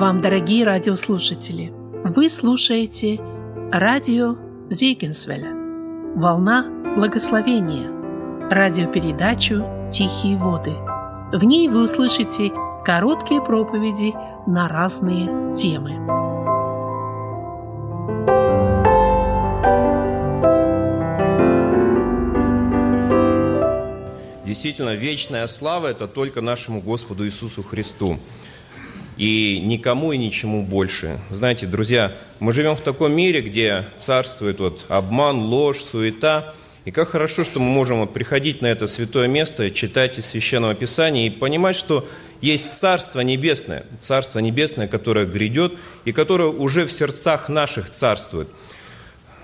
вам, дорогие радиослушатели! Вы слушаете радио Зейгенсвеля «Волна благословения» радиопередачу «Тихие воды». В ней вы услышите короткие проповеди на разные темы. Действительно, вечная слава – это только нашему Господу Иисусу Христу. И никому и ничему больше. Знаете, друзья, мы живем в таком мире, где царствует вот обман, ложь, суета. И как хорошо, что мы можем вот приходить на это святое место, читать из Священного Писания и понимать, что есть Царство Небесное, Царство Небесное, которое грядет и которое уже в сердцах наших царствует –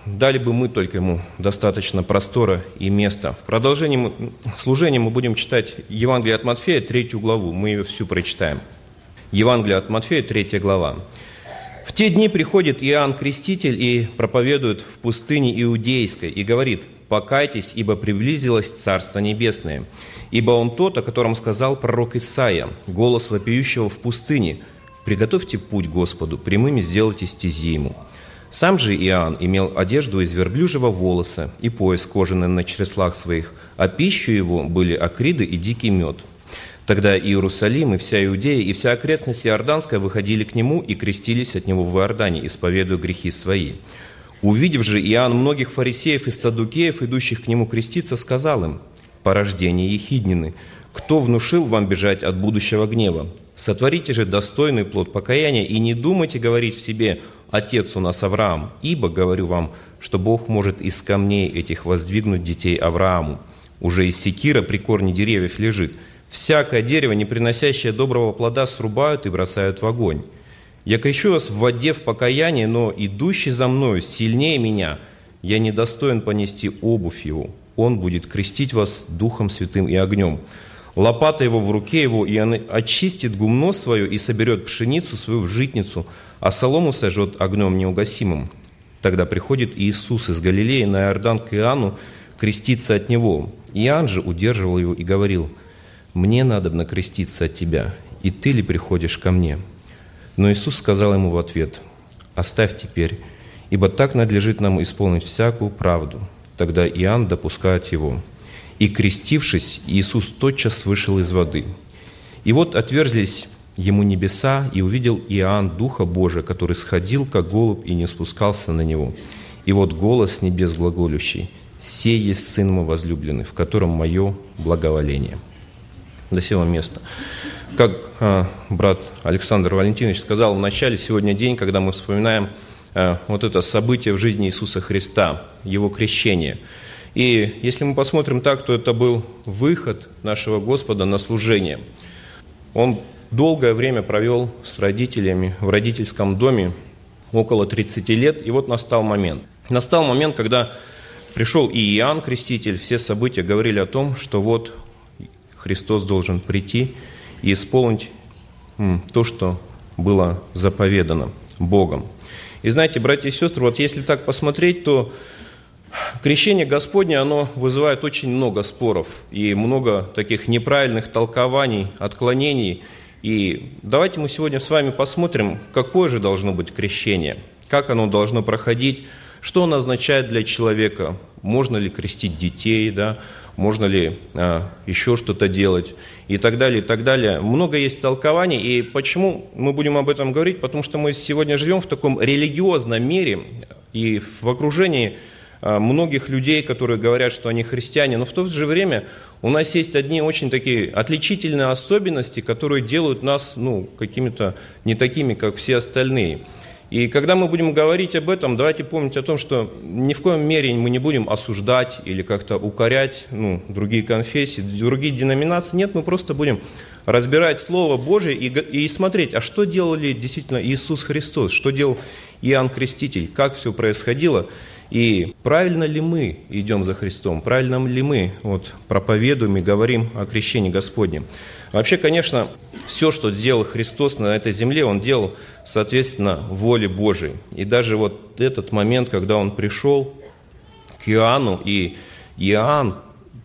дали бы мы только ему достаточно простора и места. В продолжении служения мы будем читать Евангелие от Матфея, третью главу. Мы ее всю прочитаем. Евангелие от Матфея, третья глава. В те дни приходит Иоанн Креститель и проповедует в пустыне Иудейской и говорит, «Покайтесь, ибо приблизилось Царство Небесное. Ибо он тот, о котором сказал пророк Исаия, голос вопиющего в пустыне, «Приготовьте путь Господу, прямыми сделайте стези ему». Сам же Иоанн имел одежду из верблюжьего волоса и пояс кожаный на чреслах своих, а пищу его были акриды и дикий мед. Тогда Иерусалим и вся Иудея и вся окрестность Иорданская выходили к нему и крестились от него в Иордане, исповедуя грехи свои. Увидев же Иоанн многих фарисеев и садукеев, идущих к нему креститься, сказал им, «Порождение ехиднины, кто внушил вам бежать от будущего гнева? Сотворите же достойный плод покаяния и не думайте говорить в себе – отец у нас Авраам, ибо, говорю вам, что Бог может из камней этих воздвигнуть детей Аврааму. Уже из секира при корне деревьев лежит. Всякое дерево, не приносящее доброго плода, срубают и бросают в огонь. Я кричу вас в воде в покаянии, но идущий за мною сильнее меня, я недостоин понести обувь его. Он будет крестить вас Духом Святым и огнем. Лопата его в руке его, и он очистит гумно свое и соберет пшеницу свою в житницу – а солому сожжет огнем неугасимым. Тогда приходит Иисус из Галилеи на Иордан к Иоанну креститься от него. Иоанн же удерживал его и говорил, «Мне надо креститься от тебя, и ты ли приходишь ко мне?» Но Иисус сказал ему в ответ, «Оставь теперь, ибо так надлежит нам исполнить всякую правду». Тогда Иоанн допускает его. И, крестившись, Иисус тотчас вышел из воды. И вот отверзлись ему небеса, и увидел Иоанн Духа Божия, который сходил, как голубь, и не спускался на него. И вот голос небес глаголющий, «Сей есть Сын мой возлюбленный, в котором мое благоволение». До сего места. Как а, брат Александр Валентинович сказал в начале, сегодня день, когда мы вспоминаем а, вот это событие в жизни Иисуса Христа, Его крещение. И если мы посмотрим так, то это был выход нашего Господа на служение. Он долгое время провел с родителями в родительском доме, около 30 лет, и вот настал момент. Настал момент, когда пришел и Иоанн Креститель, все события говорили о том, что вот Христос должен прийти и исполнить то, что было заповедано Богом. И знаете, братья и сестры, вот если так посмотреть, то крещение Господне, оно вызывает очень много споров и много таких неправильных толкований, отклонений – и давайте мы сегодня с вами посмотрим, какое же должно быть крещение, как оно должно проходить, что оно означает для человека, можно ли крестить детей, да, можно ли а, еще что-то делать и так далее, и так далее. Много есть толкований, и почему мы будем об этом говорить? Потому что мы сегодня живем в таком религиозном мире и в окружении а, многих людей, которые говорят, что они христиане, но в то же время у нас есть одни очень такие отличительные особенности, которые делают нас ну, какими-то не такими, как все остальные. И когда мы будем говорить об этом, давайте помнить о том, что ни в коем мере мы не будем осуждать или как-то укорять ну, другие конфессии, другие деноминации. Нет, мы просто будем разбирать Слово Божие и, и смотреть, а что делали действительно Иисус Христос, что делал Иоанн Креститель, как все происходило. И правильно ли мы идем за Христом, правильно ли мы вот, проповедуем и говорим о крещении Господнем? Вообще, конечно, все, что сделал Христос на этой земле, Он делал, соответственно, воле Божией. И даже вот этот момент, когда Он пришел к Иоанну, и Иоанн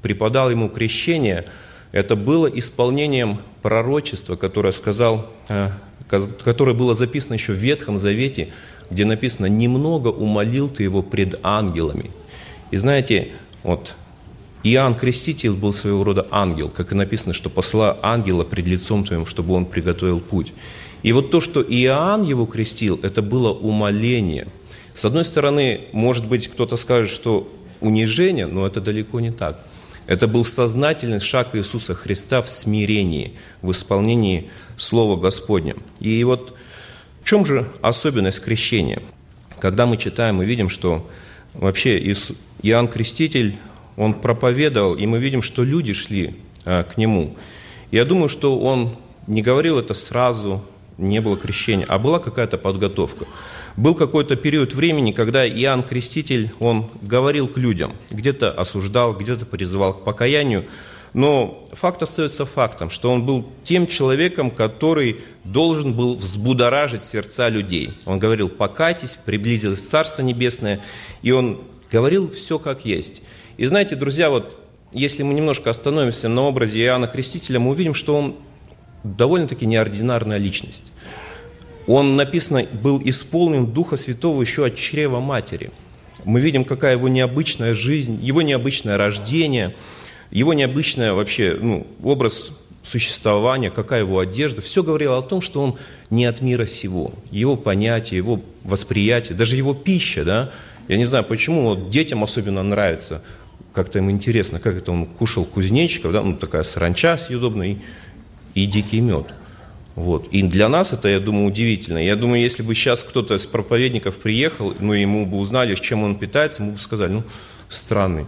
преподал ему крещение, это было исполнением пророчества, которое сказал, э, которое было записано еще в Ветхом Завете, где написано «немного умолил ты его пред ангелами». И знаете, вот Иоанн Креститель был своего рода ангел, как и написано, что посла ангела пред лицом твоим, чтобы он приготовил путь. И вот то, что Иоанн его крестил, это было умоление. С одной стороны, может быть, кто-то скажет, что унижение, но это далеко не так. Это был сознательный шаг Иисуса Христа в смирении, в исполнении Слова Господня. И вот в чем же особенность крещения? Когда мы читаем, мы видим, что вообще Иоанн Креститель, он проповедовал, и мы видим, что люди шли а, к нему. Я думаю, что он не говорил это сразу, не было крещения, а была какая-то подготовка. Был какой-то период времени, когда Иоанн Креститель, он говорил к людям, где-то осуждал, где-то призывал к покаянию, но факт остается фактом, что он был тем человеком, который должен был взбудоражить сердца людей. Он говорил, покайтесь, приблизилось Царство Небесное, и он говорил все как есть. И знаете, друзья, вот если мы немножко остановимся на образе Иоанна Крестителя, мы увидим, что он довольно-таки неординарная личность. Он, написано, был исполнен Духа Святого еще от чрева матери. Мы видим, какая его необычная жизнь, его необычное рождение, его необычное вообще ну, образ существования, какая его одежда. Все говорило о том, что он не от мира сего. Его понятие, его восприятие, даже его пища. Да? Я не знаю, почему вот детям особенно нравится, как-то им интересно, как это он кушал кузнечиков, да? ну, такая саранча съедобная, и и дикий мед. Вот. И для нас это, я думаю, удивительно. Я думаю, если бы сейчас кто-то из проповедников приехал, ну, ему бы узнали, чем он питается, ему бы сказали, ну, странный.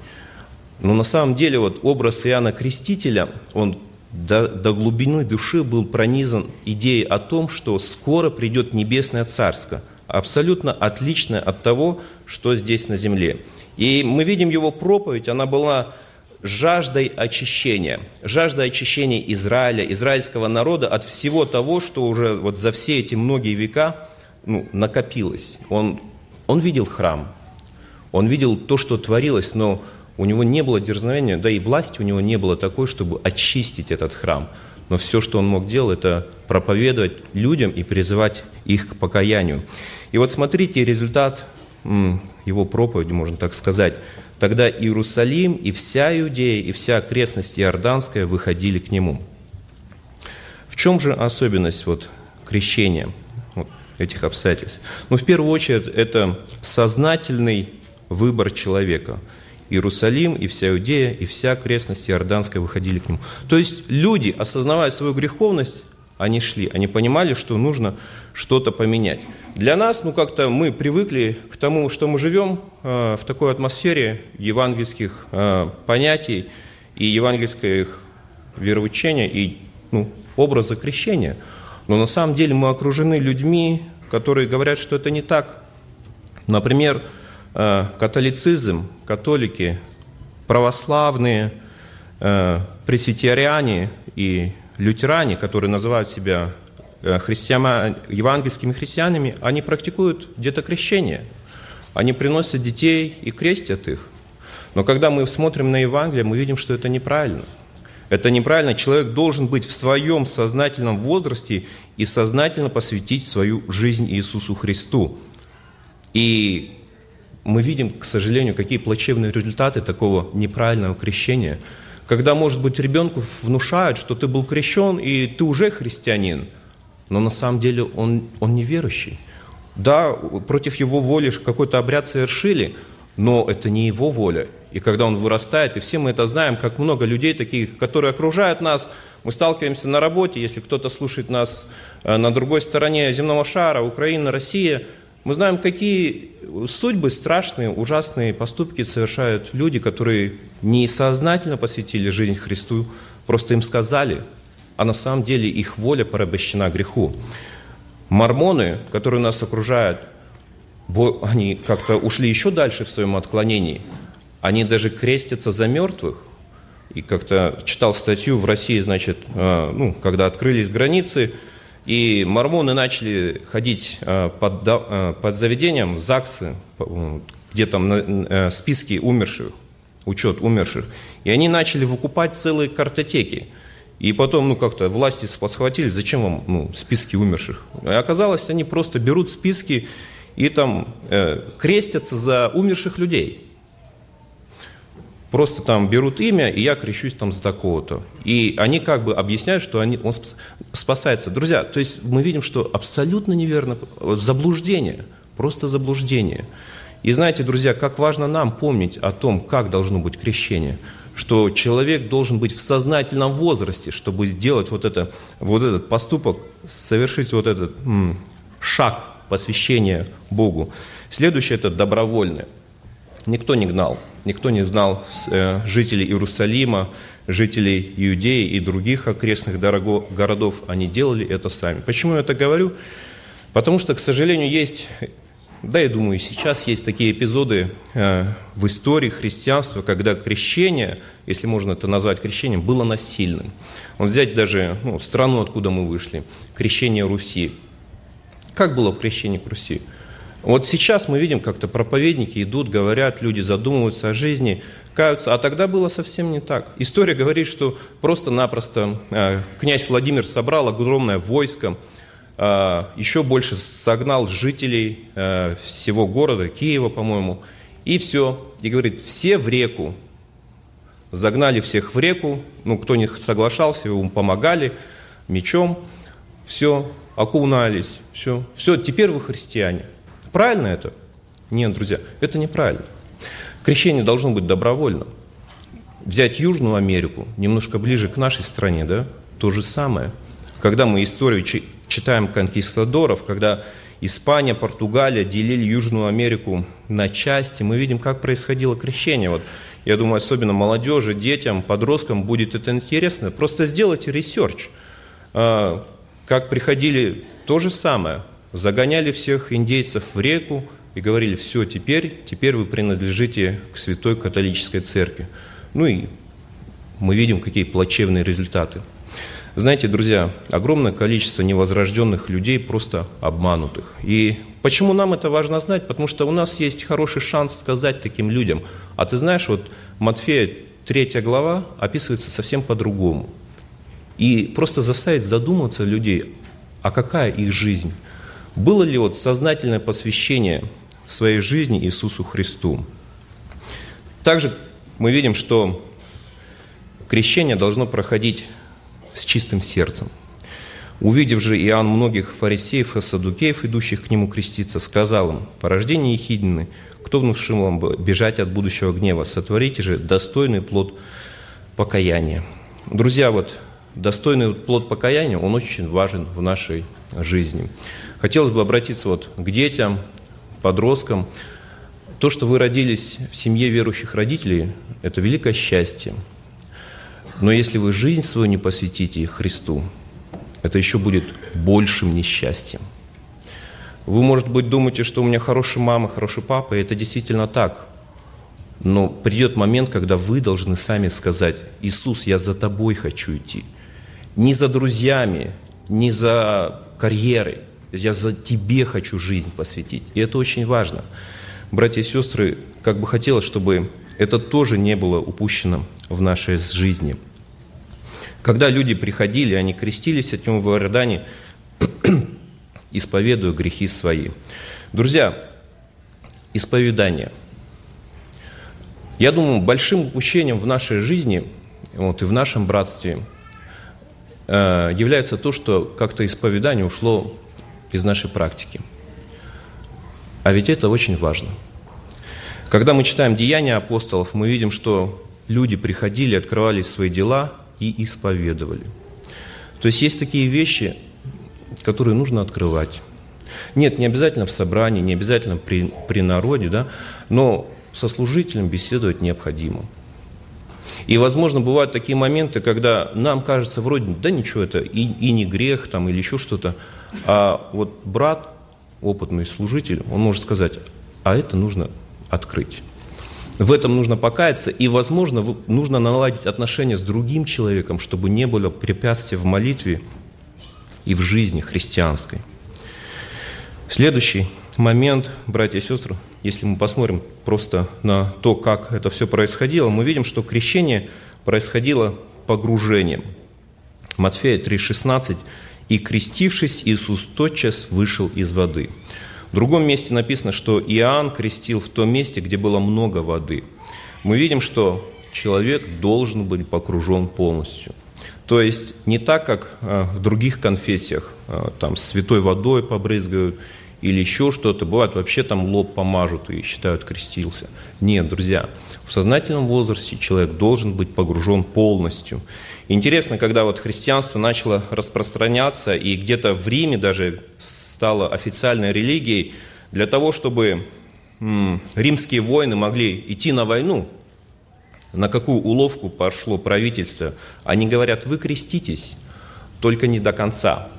Но на самом деле вот образ Иоанна Крестителя, он до, до глубины души был пронизан идеей о том, что скоро придет небесное царство, абсолютно отличное от того, что здесь на земле. И мы видим его проповедь, она была жаждой очищения, жаждой очищения Израиля, израильского народа от всего того, что уже вот за все эти многие века ну, накопилось. Он, он видел храм, он видел то, что творилось, но у него не было дерзновения, да и власти у него не было такой, чтобы очистить этот храм. Но все, что он мог делать, это проповедовать людям и призывать их к покаянию. И вот смотрите результат его проповеди, можно так сказать. Тогда Иерусалим и вся Иудея, и вся окрестность Иорданская выходили к нему. В чем же особенность вот крещения вот этих обстоятельств? Ну, в первую очередь, это сознательный выбор человека. Иерусалим и вся Иудея, и вся окрестность Иорданская выходили к нему. То есть люди, осознавая свою греховность, они шли, они понимали, что нужно что-то поменять. Для нас, ну как-то мы привыкли к тому, что мы живем э, в такой атмосфере евангельских э, понятий и евангельских вероучения и ну, образа крещения. Но на самом деле мы окружены людьми, которые говорят, что это не так. Например, э, католицизм, католики, православные, пресвитериане и лютеране, которые называют себя Э, христиана, евангельскими христианами, они практикуют где-то крещение. Они приносят детей и крестят их. Но когда мы смотрим на Евангелие, мы видим, что это неправильно. Это неправильно. Человек должен быть в своем сознательном возрасте и сознательно посвятить свою жизнь Иисусу Христу. И мы видим, к сожалению, какие плачевные результаты такого неправильного крещения. Когда, может быть, ребенку внушают, что ты был крещен, и ты уже христианин – но на самом деле он, он неверующий. Да, против его воли какой-то обряд совершили, но это не его воля. И когда он вырастает, и все мы это знаем, как много людей таких, которые окружают нас, мы сталкиваемся на работе, если кто-то слушает нас э, на другой стороне земного шара, Украина, Россия, мы знаем, какие судьбы страшные, ужасные поступки совершают люди, которые несознательно посвятили жизнь Христу, просто им сказали – а на самом деле их воля порабощена греху. Мормоны, которые нас окружают, они как-то ушли еще дальше в своем отклонении. Они даже крестятся за мертвых. И как-то читал статью в России, значит, э, ну, когда открылись границы, и мормоны начали ходить э, под, э, под заведением ЗАГСы, где там списки умерших, учет умерших. И они начали выкупать целые картотеки – И потом, ну, как-то власти подхватили, зачем вам ну, списки умерших? И оказалось, они просто берут списки и там э, крестятся за умерших людей. Просто там берут имя, и я крещусь там за такого-то. И они как бы объясняют, что они, он спасается. Друзья, то есть мы видим, что абсолютно неверно, заблуждение, просто заблуждение. И знаете, друзья, как важно нам помнить о том, как должно быть крещение, что человек должен быть в сознательном возрасте, чтобы делать вот, это, вот этот поступок, совершить вот этот м, шаг посвящения Богу. Следующее – это добровольное. Никто не гнал, никто не знал э, жителей Иерусалима, жителей Иудеи и других окрестных городов. Они делали это сами. Почему я это говорю? Потому что, к сожалению, есть, да, я думаю, сейчас есть такие эпизоды э, в истории христианства, когда крещение, если можно это назвать крещением, было насильным. Вот взять даже ну, страну, откуда мы вышли, крещение Руси. Как было крещение к Руси? Вот сейчас мы видим, как-то проповедники идут, говорят, люди задумываются о жизни, каются, а тогда было совсем не так. История говорит, что просто-напросто э, князь Владимир собрал огромное войско, еще больше согнал жителей э, всего города, Киева, по-моему, и все. И говорит, все в реку. Загнали всех в реку, ну, кто не соглашался, ему помогали мечом, все, окунались, все, все, теперь вы христиане. Правильно это? Нет, друзья, это неправильно. Крещение должно быть добровольным. Взять Южную Америку, немножко ближе к нашей стране, да, то же самое. Когда мы историю читаем конкистадоров, когда Испания, Португалия делили Южную Америку на части, мы видим, как происходило крещение. Вот, я думаю, особенно молодежи, детям, подросткам будет это интересно. Просто сделайте research. А, как приходили то же самое – загоняли всех индейцев в реку и говорили, все, теперь, теперь вы принадлежите к святой католической церкви. Ну и мы видим, какие плачевные результаты. Знаете, друзья, огромное количество невозрожденных людей просто обманутых. И почему нам это важно знать? Потому что у нас есть хороший шанс сказать таким людям, а ты знаешь, вот Матфея 3 глава описывается совсем по-другому. И просто заставить задуматься людей, а какая их жизнь? Было ли вот сознательное посвящение своей жизни Иисусу Христу? Также мы видим, что крещение должно проходить с чистым сердцем. Увидев же Иоанн многих фарисеев и садукеев, идущих к нему креститься, сказал им, «По рождении Ехидны, кто внушил вам бежать от будущего гнева? Сотворите же достойный плод покаяния». Друзья, вот достойный плод покаяния, он очень важен в нашей жизни. Хотелось бы обратиться вот к детям, подросткам. То, что вы родились в семье верующих родителей, это великое счастье. Но если вы жизнь свою не посвятите Христу, это еще будет большим несчастьем. Вы, может быть, думаете, что у меня хорошая мама, хороший папа, и это действительно так. Но придет момент, когда вы должны сами сказать, Иисус, я за тобой хочу идти. Не за друзьями, не за карьерой, я за тебе хочу жизнь посвятить. И это очень важно. Братья и сестры, как бы хотелось, чтобы это тоже не было упущено в нашей жизни. Когда люди приходили, они крестились него в Иордане, исповедуя грехи свои. Друзья, исповедание. Я думаю, большим упущением в нашей жизни вот, и в нашем братстве э, является то, что как-то исповедание ушло из нашей практики. А ведь это очень важно. Когда мы читаем Деяния апостолов, мы видим, что люди приходили, открывали свои дела и исповедовали. То есть есть такие вещи, которые нужно открывать. Нет, не обязательно в собрании, не обязательно при, при народе, да, но со служителем беседовать необходимо. И, возможно, бывают такие моменты, когда нам кажется вроде, да ничего, это и, и не грех там, или еще что-то, а вот брат, опытный служитель, он может сказать, а это нужно открыть. В этом нужно покаяться, и, возможно, нужно наладить отношения с другим человеком, чтобы не было препятствий в молитве и в жизни христианской. Следующий момент, братья и сестры, если мы посмотрим просто на то, как это все происходило, мы видим, что крещение происходило погружением. Матфея 3,16. «И, крестившись, Иисус тотчас вышел из воды». В другом месте написано, что Иоанн крестил в том месте, где было много воды. Мы видим, что человек должен быть погружен полностью. То есть не так, как э, в других конфессиях, э, там святой водой побрызгают или еще что-то. Бывает, вообще там лоб помажут и считают крестился. Нет, друзья, в сознательном возрасте человек должен быть погружен полностью. Интересно, когда вот христианство начало распространяться, и где-то в Риме даже стало официальной религией, для того, чтобы римские воины могли идти на войну, на какую уловку пошло правительство. Они говорят, вы креститесь, только не до конца.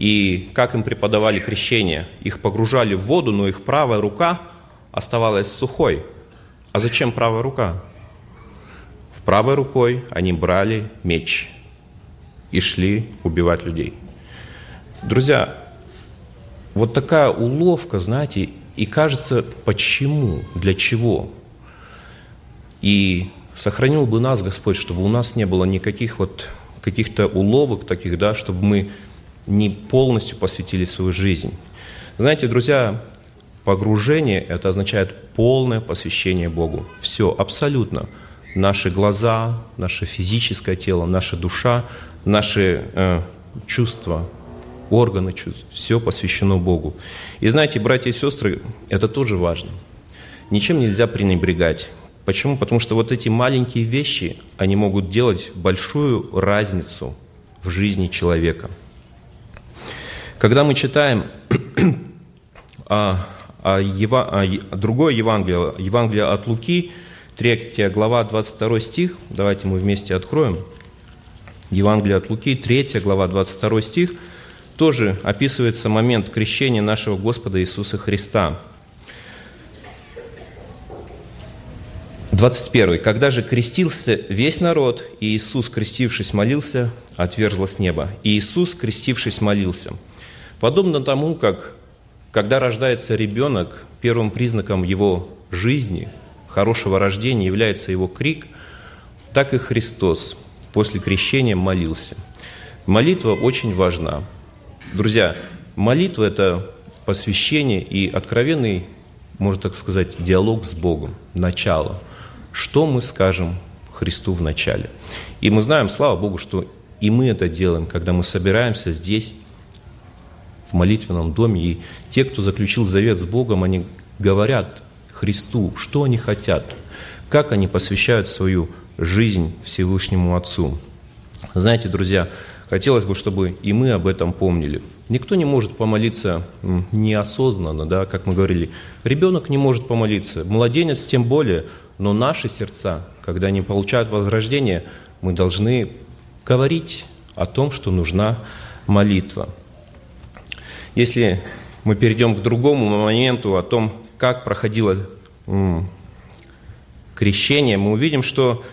И как им преподавали крещение? Их погружали в воду, но их правая рука оставалась сухой. А зачем правая рука? В правой рукой они брали меч и шли убивать людей. Друзья, вот такая уловка, знаете, и кажется, почему, для чего? И сохранил бы нас Господь, чтобы у нас не было никаких вот каких-то уловок таких, да, чтобы мы не полностью посвятили свою жизнь. Знаете, друзья, погружение – это означает полное посвящение Богу. Все, абсолютно. Наши глаза, наше физическое тело, наша душа, наши э, чувства, органы чувств, все посвящено Богу. И знаете, братья и сестры, это тоже важно. Ничем нельзя пренебрегать. Почему? Потому что вот эти маленькие вещи, они могут делать большую разницу в жизни человека. Когда мы читаем о, Ева, о другое Евангелие, Евангелие от Луки, 3 глава, 22 стих, давайте мы вместе откроем. Евангелие от Луки, 3 глава, 22 стих, тоже описывается момент крещения нашего Господа Иисуса Христа – 21. «Когда же крестился весь народ, и Иисус, крестившись, молился, отверзлось небо. И Иисус, крестившись, молился». Подобно тому, как когда рождается ребенок, первым признаком его жизни, хорошего рождения является его крик, так и Христос после крещения молился. Молитва очень важна. Друзья, молитва – это посвящение и откровенный, можно так сказать, диалог с Богом, начало – что мы скажем Христу в начале. И мы знаем, слава Богу, что и мы это делаем, когда мы собираемся здесь, в молитвенном доме, и те, кто заключил завет с Богом, они говорят Христу, что они хотят, как они посвящают свою жизнь Всевышнему Отцу. Знаете, друзья, хотелось бы, чтобы и мы об этом помнили. Никто не может помолиться неосознанно, да, как мы говорили. Ребенок не может помолиться, младенец тем более – но наши сердца, когда они получают возрождение, мы должны говорить о том, что нужна молитва. Если мы перейдем к другому моменту, о том, как проходило крещение, мы увидим, что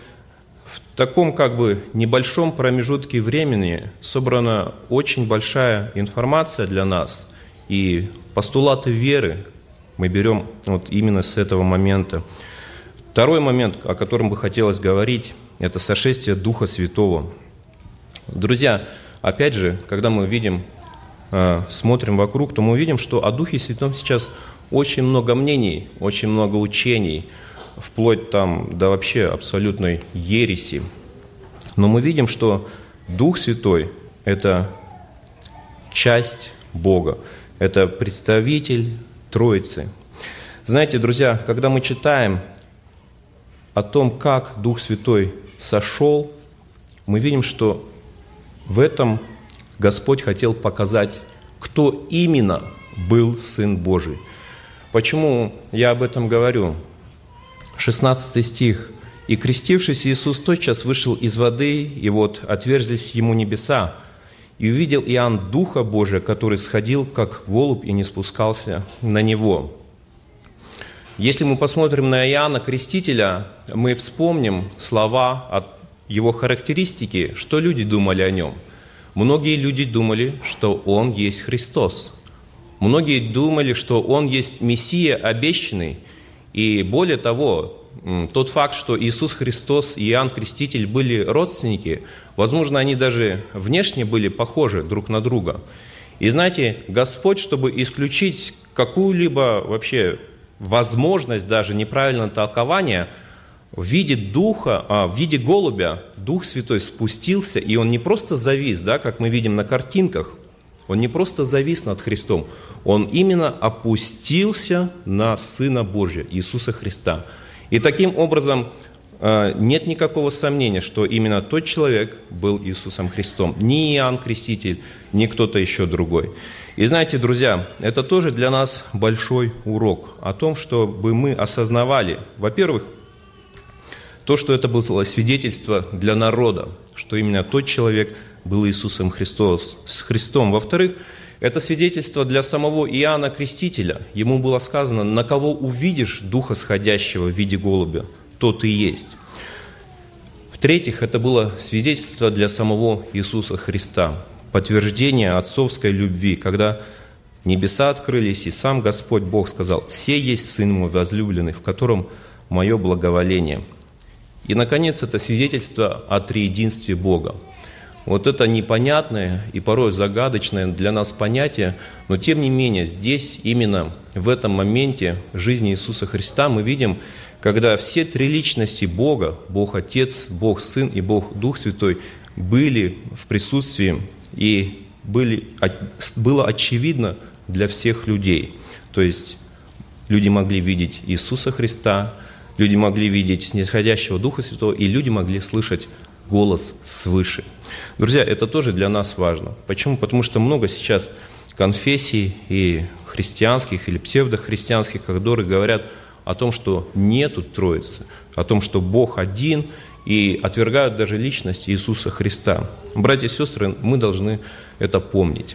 в таком как бы небольшом промежутке времени собрана очень большая информация для нас, и постулаты веры мы берем вот именно с этого момента. Второй момент, о котором бы хотелось говорить, это сошествие Духа Святого. Друзья, опять же, когда мы видим, смотрим вокруг, то мы видим, что о Духе Святом сейчас очень много мнений, очень много учений, вплоть там до вообще абсолютной ереси. Но мы видим, что Дух Святой – это часть Бога, это представитель Троицы. Знаете, друзья, когда мы читаем о том, как Дух Святой сошел, мы видим, что в этом Господь хотел показать, кто именно был Сын Божий. Почему я об этом говорю? 16 стих. «И крестившись, Иисус тотчас вышел из воды, и вот отверзлись ему небеса, и увидел Иоанн Духа Божия, который сходил, как голубь, и не спускался на него». Если мы посмотрим на Иоанна Крестителя, мы вспомним слова от его характеристики, что люди думали о нем. Многие люди думали, что он есть Христос. Многие думали, что он есть Мессия обещанный. И более того, тот факт, что Иисус Христос и Иоанн Креститель были родственники, возможно, они даже внешне были похожи друг на друга. И знаете, Господь, чтобы исключить какую-либо вообще возможность даже неправильного толкования, в виде духа, а, в виде голубя Дух Святой спустился, и он не просто завис, да, как мы видим на картинках, он не просто завис над Христом, он именно опустился на Сына Божия, Иисуса Христа. И таким образом а, нет никакого сомнения, что именно тот человек был Иисусом Христом. Ни Иоанн Креститель, ни кто-то еще другой. И знаете, друзья, это тоже для нас большой урок о том, чтобы мы осознавали, во-первых, то, что это было свидетельство для народа, что именно тот человек был Иисусом Христос, с Христом. Во-вторых, это свидетельство для самого Иоанна Крестителя. Ему было сказано, на кого увидишь Духа Сходящего в виде голубя, тот и есть. В-третьих, это было свидетельство для самого Иисуса Христа подтверждение отцовской любви, когда небеса открылись, и сам Господь Бог сказал, «Се есть Сын мой возлюбленный, в котором мое благоволение». И, наконец, это свидетельство о триединстве Бога. Вот это непонятное и порой загадочное для нас понятие, но тем не менее здесь, именно в этом моменте жизни Иисуса Христа мы видим, когда все три личности Бога, Бог Отец, Бог Сын и Бог Дух Святой, были в присутствии и были, было очевидно для всех людей. То есть люди могли видеть Иисуса Христа, люди могли видеть снисходящего Духа Святого, и люди могли слышать голос свыше. Друзья, это тоже для нас важно. Почему? Потому что много сейчас конфессий и христианских или псевдохристианских, которые говорят о том, что нету Троицы, о том, что Бог один – и отвергают даже личность Иисуса Христа. Братья и сестры, мы должны это помнить,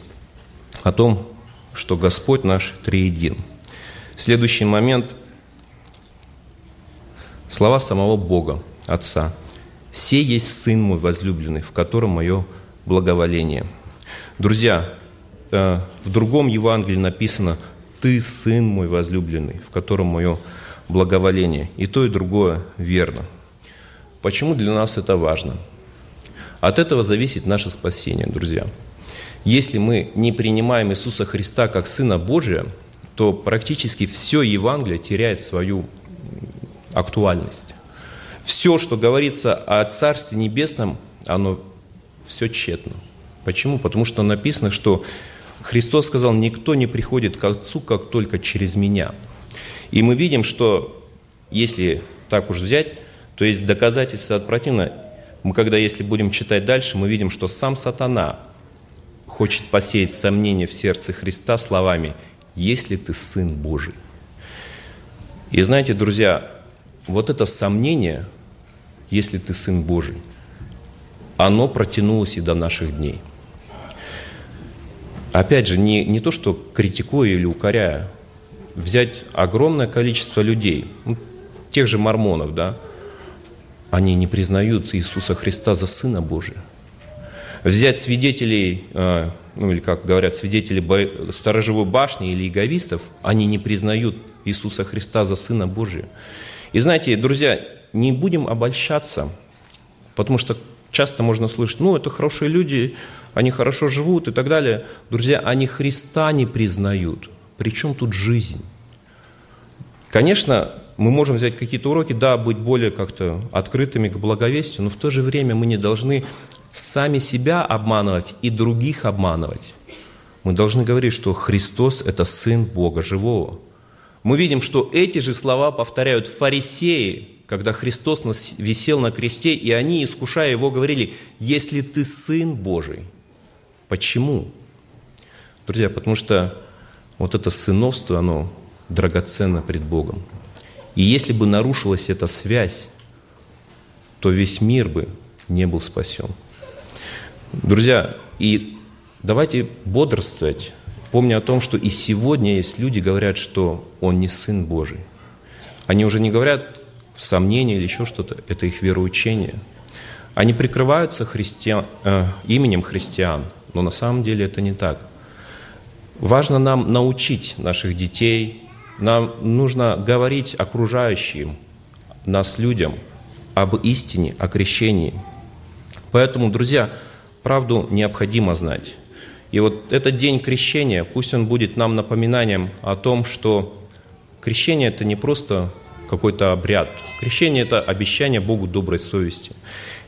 о том, что Господь наш триедин. Следующий момент – слова самого Бога, Отца. «Се есть Сын мой возлюбленный, в котором мое благоволение». Друзья, э, в другом Евангелии написано «Ты, Сын мой возлюбленный, в котором мое благоволение». И то, и другое верно – Почему для нас это важно? От этого зависит наше спасение, друзья. Если мы не принимаем Иисуса Христа как Сына Божия, то практически все Евангелие теряет свою актуальность. Все, что говорится о Царстве Небесном, оно все тщетно. Почему? Потому что написано, что Христос сказал, никто не приходит к Отцу, как только через меня. И мы видим, что если так уж взять, то есть доказательство от противного, мы когда, если будем читать дальше, мы видим, что сам сатана хочет посеять сомнения в сердце Христа словами «Если ты Сын Божий». И знаете, друзья, вот это сомнение, если ты Сын Божий, оно протянулось и до наших дней. Опять же, не, не то, что критикуя или укоряя, взять огромное количество людей, ну, тех же мормонов, да, они не признают Иисуса Христа за Сына Божия. Взять свидетелей, э, ну или как говорят, свидетелей сторожевой башни или иговистов, они не признают Иисуса Христа за Сына Божия. И знаете, друзья, не будем обольщаться, потому что часто можно слышать, ну, это хорошие люди, они хорошо живут и так далее. Друзья, они Христа не признают. Причем тут жизнь? Конечно, мы можем взять какие-то уроки, да, быть более как-то открытыми к благовестию, но в то же время мы не должны сами себя обманывать и других обманывать. Мы должны говорить, что Христос – это Сын Бога Живого. Мы видим, что эти же слова повторяют фарисеи, когда Христос висел на кресте, и они, искушая Его, говорили, «Если Ты Сын Божий». Почему? Друзья, потому что вот это сыновство, оно драгоценно пред Богом. И если бы нарушилась эта связь, то весь мир бы не был спасен. Друзья, и давайте бодрствовать, помня о том, что и сегодня есть люди, говорят, что он не Сын Божий. Они уже не говорят сомнения или еще что-то, это их вероучение. Они прикрываются христиан, э, именем христиан, но на самом деле это не так. Важно нам научить наших детей, нам нужно говорить окружающим нас людям об истине, о крещении. Поэтому, друзья, правду необходимо знать. И вот этот день крещения, пусть он будет нам напоминанием о том, что крещение – это не просто какой-то обряд. Крещение – это обещание Богу доброй совести.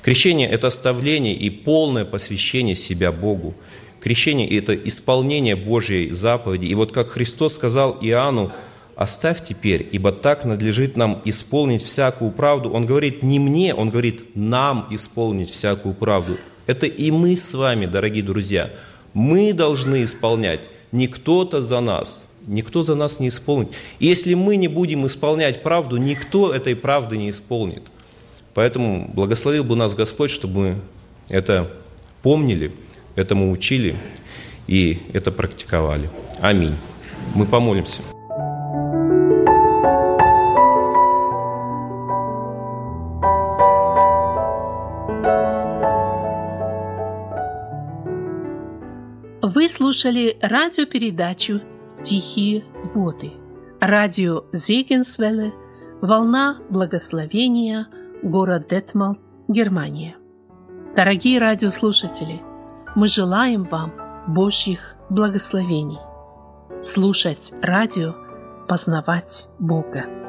Крещение – это оставление и полное посвящение себя Богу. Крещение – это исполнение Божьей заповеди. И вот как Христос сказал Иоанну, «Оставь теперь, ибо так надлежит нам исполнить всякую правду». Он говорит не мне, он говорит нам исполнить всякую правду. Это и мы с вами, дорогие друзья. Мы должны исполнять, не кто-то за нас – Никто за нас не исполнит. И если мы не будем исполнять правду, никто этой правды не исполнит. Поэтому благословил бы нас Господь, чтобы мы это помнили, этому учили и это практиковали. Аминь. Мы помолимся. Слушали радиопередачу Тихие воды. Радио Зегенсвелле. Волна благословения. Город Детмалт, Германия. Дорогие радиослушатели, мы желаем вам Божьих благословений. Слушать радио, познавать Бога.